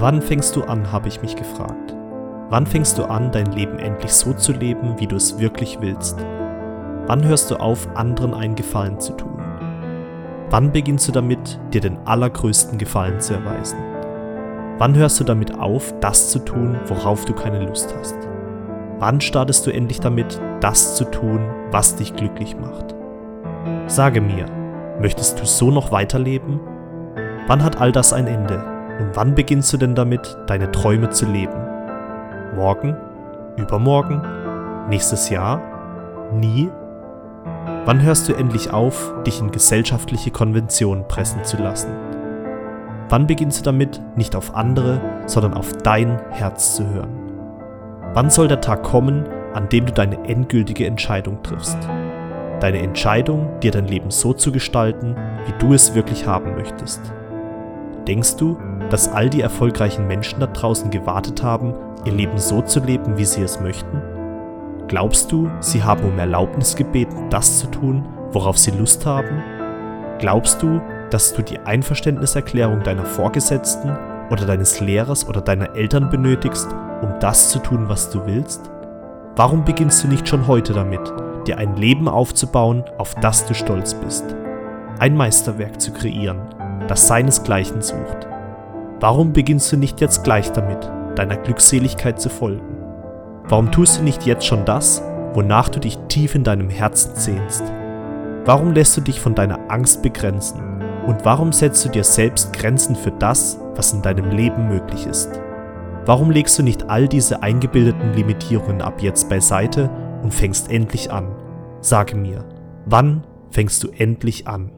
Wann fängst du an, habe ich mich gefragt. Wann fängst du an, dein Leben endlich so zu leben, wie du es wirklich willst? Wann hörst du auf, anderen einen Gefallen zu tun? Wann beginnst du damit, dir den allergrößten Gefallen zu erweisen? Wann hörst du damit auf, das zu tun, worauf du keine Lust hast? Wann startest du endlich damit, das zu tun, was dich glücklich macht? Sage mir, möchtest du so noch weiterleben? Wann hat all das ein Ende? Und wann beginnst du denn damit, deine Träume zu leben? Morgen? Übermorgen? Nächstes Jahr? Nie? Wann hörst du endlich auf, dich in gesellschaftliche Konventionen pressen zu lassen? Wann beginnst du damit, nicht auf andere, sondern auf dein Herz zu hören? Wann soll der Tag kommen, an dem du deine endgültige Entscheidung triffst? Deine Entscheidung, dir dein Leben so zu gestalten, wie du es wirklich haben möchtest. Denkst du, dass all die erfolgreichen Menschen da draußen gewartet haben, ihr Leben so zu leben, wie sie es möchten? Glaubst du, sie haben um Erlaubnis gebeten, das zu tun, worauf sie Lust haben? Glaubst du, dass du die Einverständniserklärung deiner Vorgesetzten oder deines Lehrers oder deiner Eltern benötigst, um das zu tun, was du willst? Warum beginnst du nicht schon heute damit, dir ein Leben aufzubauen, auf das du stolz bist? Ein Meisterwerk zu kreieren, das seinesgleichen sucht. Warum beginnst du nicht jetzt gleich damit, deiner Glückseligkeit zu folgen? Warum tust du nicht jetzt schon das, wonach du dich tief in deinem Herzen sehnst? Warum lässt du dich von deiner Angst begrenzen? Und warum setzt du dir selbst Grenzen für das, was in deinem Leben möglich ist? Warum legst du nicht all diese eingebildeten Limitierungen ab jetzt beiseite und fängst endlich an? Sage mir, wann fängst du endlich an?